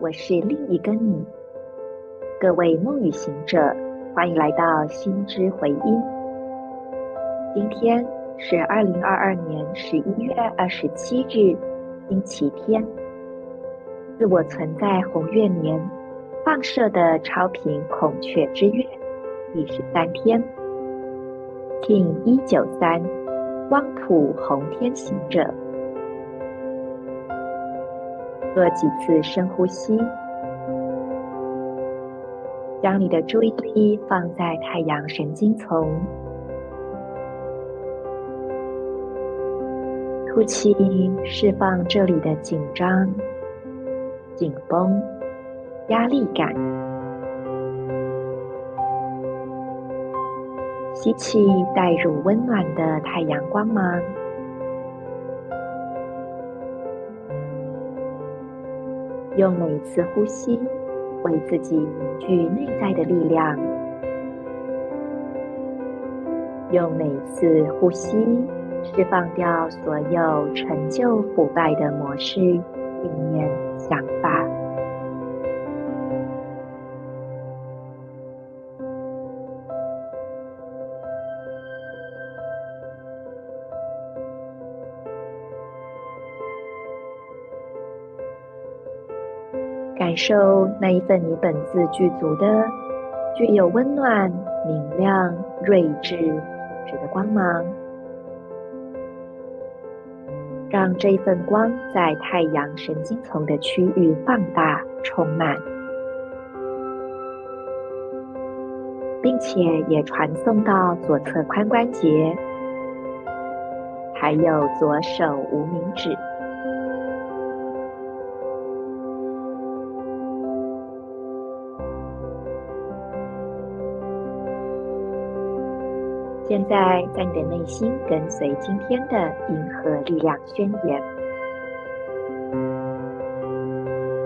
我是另一个你。各位梦语行者，欢迎来到心之回音。今天是二零二二年十一月二十七日，星期天。自我存在红月年放射的超频孔雀之月第十三天，King 一九三光谱红天行者。做几次深呼吸，将你的注意力放在太阳神经丛，呼气，释放这里的紧张、紧绷、压力感。吸气，带入温暖的太阳光芒。用每次呼吸，为自己凝聚内在的力量；用每次呼吸，释放掉所有陈旧腐败的模式、信念、感受那一份你本自具足的、具有温暖、明亮、睿智、品质的光芒，让这一份光在太阳神经丛的区域放大、充满，并且也传送到左侧髋关节，还有左手无名指。现在，在你的内心跟随今天的银河力量宣言。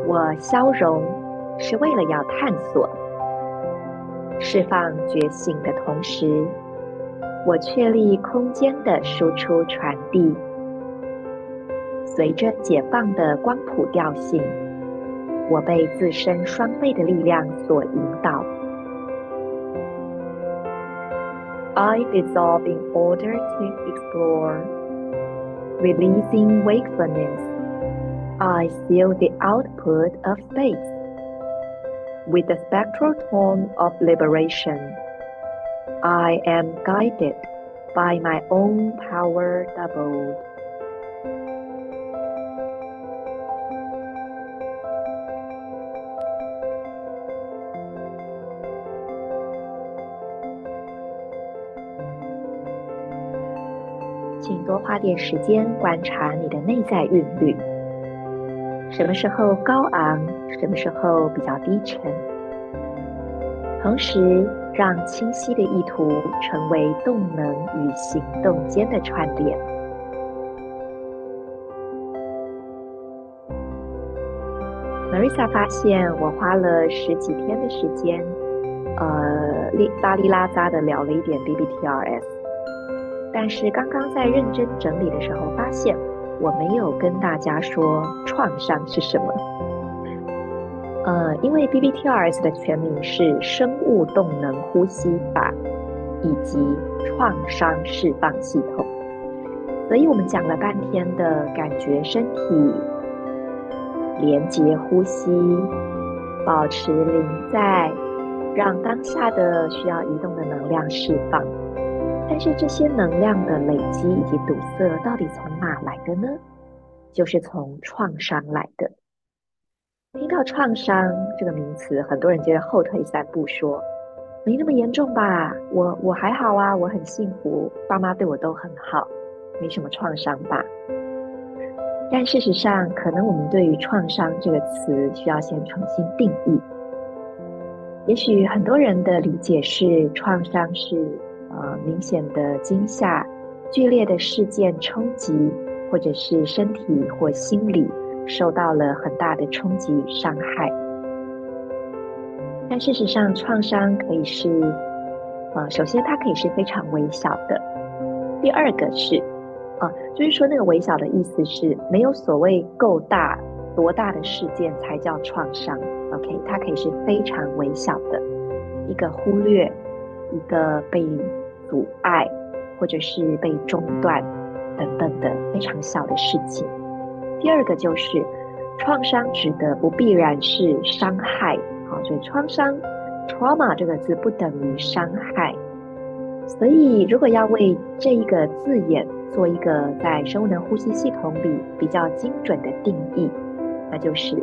我消融，是为了要探索、释放觉醒的同时，我确立空间的输出传递。随着解放的光谱调性，我被自身双倍的力量所引导。I dissolve in order to explore. Releasing wakefulness, I seal the output of space with the spectral tone of liberation. I am guided by my own power doubled. 多花点时间观察你的内在韵律，什么时候高昂，什么时候比较低沉。同时，让清晰的意图成为动能与行动间的串联。Marisa 发现，我花了十几天的时间，呃，哩拉哩拉杂的聊了一点 BBTRS。但是刚刚在认真整理的时候，发现我没有跟大家说创伤是什么。呃，因为 BBTRS 的全名是生物动能呼吸法以及创伤释放系统，所以我们讲了半天的感觉身体连接呼吸，保持临在，让当下的需要移动的能量释放。但是这些能量的累积以及堵塞到底从哪来的呢？就是从创伤来的。听到创伤这个名词，很多人就会后退三步说，没那么严重吧？我我还好啊，我很幸福，爸妈对我都很好，没什么创伤吧？但事实上，可能我们对于创伤这个词需要先重新定义。也许很多人的理解是，创伤是。呃，明显的惊吓、剧烈的事件冲击，或者是身体或心理受到了很大的冲击与伤害。但事实上，创伤可以是，呃，首先它可以是非常微小的。第二个是，呃，就是说那个微小的意思是没有所谓够大多大的事件才叫创伤？OK，它可以是非常微小的一个忽略，一个被阻碍，或者是被中断等等的非常小的事情。第二个就是创伤指的不必然是伤害，好，所以创伤 （trauma） 这个字不等于伤害。所以如果要为这一个字眼做一个在生物能呼吸系统里比较精准的定义，那就是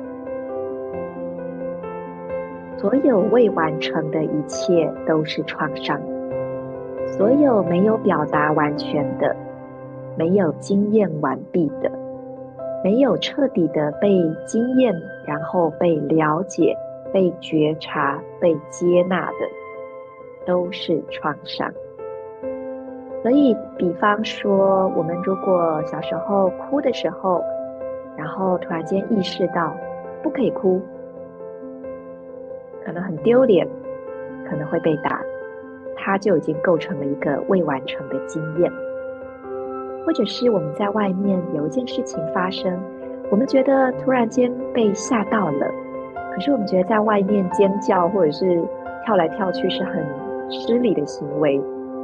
所有未完成的一切都是创伤，所有没有表达完全的，没有经验完毕的。没有彻底的被经验，然后被了解、被觉察、被接纳的，都是创伤。所以，比方说，我们如果小时候哭的时候，然后突然间意识到不可以哭，可能很丢脸，可能会被打，它就已经构成了一个未完成的经验。或者是我们在外面有一件事情发生，我们觉得突然间被吓到了，可是我们觉得在外面尖叫或者是跳来跳去是很失礼的行为，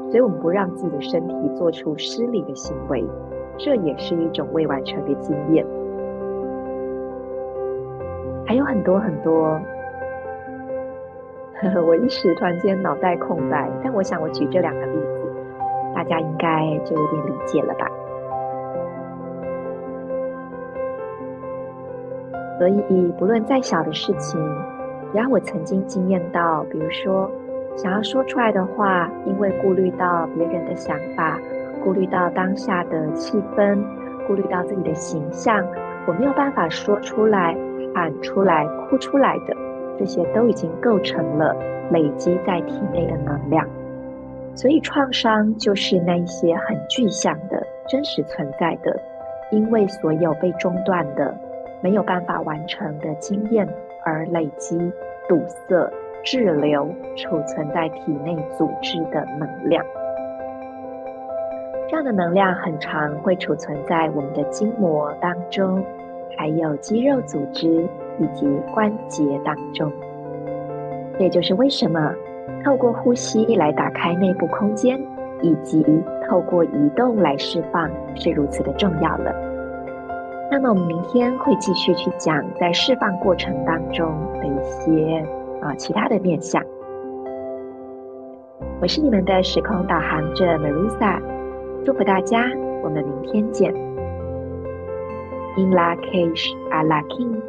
所以我们不让自己的身体做出失礼的行为，这也是一种未完成的经验。还有很多很多，我一时突然间脑袋空白，但我想我举这两个例子。大家应该就有点理解了吧？所以，不论再小的事情，只要我曾经经验到，比如说想要说出来的话，因为顾虑到别人的想法，顾虑到当下的气氛，顾虑到自己的形象，我没有办法说出来、喊出来、哭出来的，这些都已经构成了累积在体内的能量。所以，创伤就是那一些很具象的、真实存在的，因为所有被中断的、没有办法完成的经验而累积、堵塞、滞留、储存在体内组织的能量。这样的能量很常会储存在我们的筋膜当中，还有肌肉组织以及关节当中。这也就是为什么。透过呼吸来打开内部空间，以及透过移动来释放，是如此的重要了。那么我们明天会继续去讲在释放过程当中的一些啊其他的面向。我是你们的时空导航者 Marisa，祝福大家，我们明天见。In Lak'ech Ala K'in